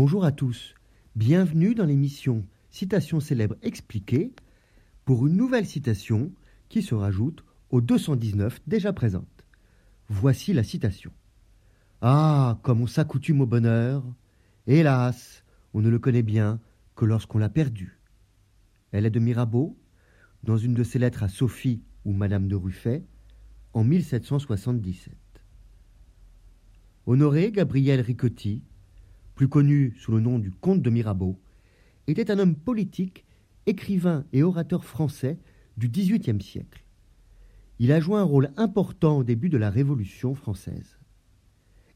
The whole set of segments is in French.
Bonjour à tous, bienvenue dans l'émission Citation célèbre expliquée pour une nouvelle citation qui se rajoute aux 219 déjà présentes. Voici la citation. Ah, comme on s'accoutume au bonheur, hélas, on ne le connaît bien que lorsqu'on l'a perdu. Elle est de Mirabeau, dans une de ses lettres à Sophie ou Madame de Ruffet, en 1777. Honoré Gabriel Ricotti, plus connu sous le nom du comte de Mirabeau, était un homme politique, écrivain et orateur français du XVIIIe siècle. Il a joué un rôle important au début de la Révolution française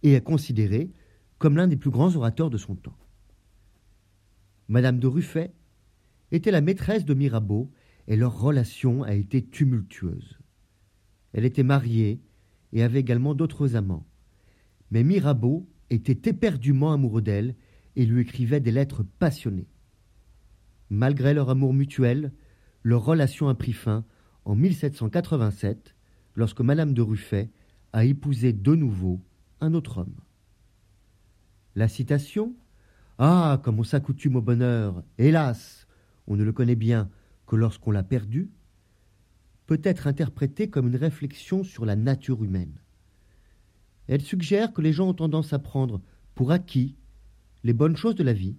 et est considéré comme l'un des plus grands orateurs de son temps. Madame de Ruffet était la maîtresse de Mirabeau et leur relation a été tumultueuse. Elle était mariée et avait également d'autres amants. Mais Mirabeau était éperdument amoureux d'elle et lui écrivait des lettres passionnées. Malgré leur amour mutuel, leur relation a pris fin en 1787, lorsque Madame de Ruffet a épousé de nouveau un autre homme. La citation Ah, comme on s'accoutume au bonheur, hélas, on ne le connaît bien que lorsqu'on l'a perdu, peut être interprétée comme une réflexion sur la nature humaine. Elle suggère que les gens ont tendance à prendre pour acquis les bonnes choses de la vie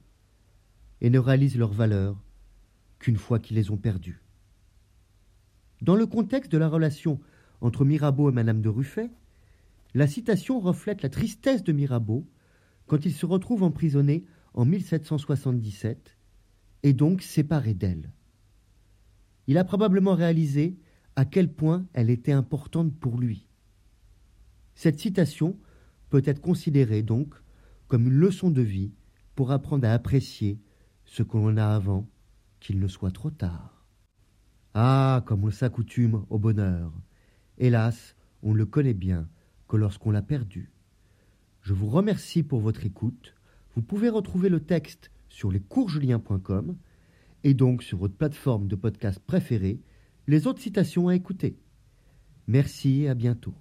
et ne réalisent leur valeur qu'une fois qu'ils les ont perdues. Dans le contexte de la relation entre Mirabeau et Madame de Ruffet, la citation reflète la tristesse de Mirabeau quand il se retrouve emprisonné en 1777 et donc séparé d'elle. Il a probablement réalisé à quel point elle était importante pour lui. Cette citation peut être considérée donc comme une leçon de vie pour apprendre à apprécier ce que l'on a avant qu'il ne soit trop tard. Ah, comme on s'accoutume au bonheur. Hélas, on ne le connaît bien que lorsqu'on l'a perdu. Je vous remercie pour votre écoute. Vous pouvez retrouver le texte sur lescoursjulien.com et donc sur votre plateforme de podcast préférée les autres citations à écouter. Merci et à bientôt.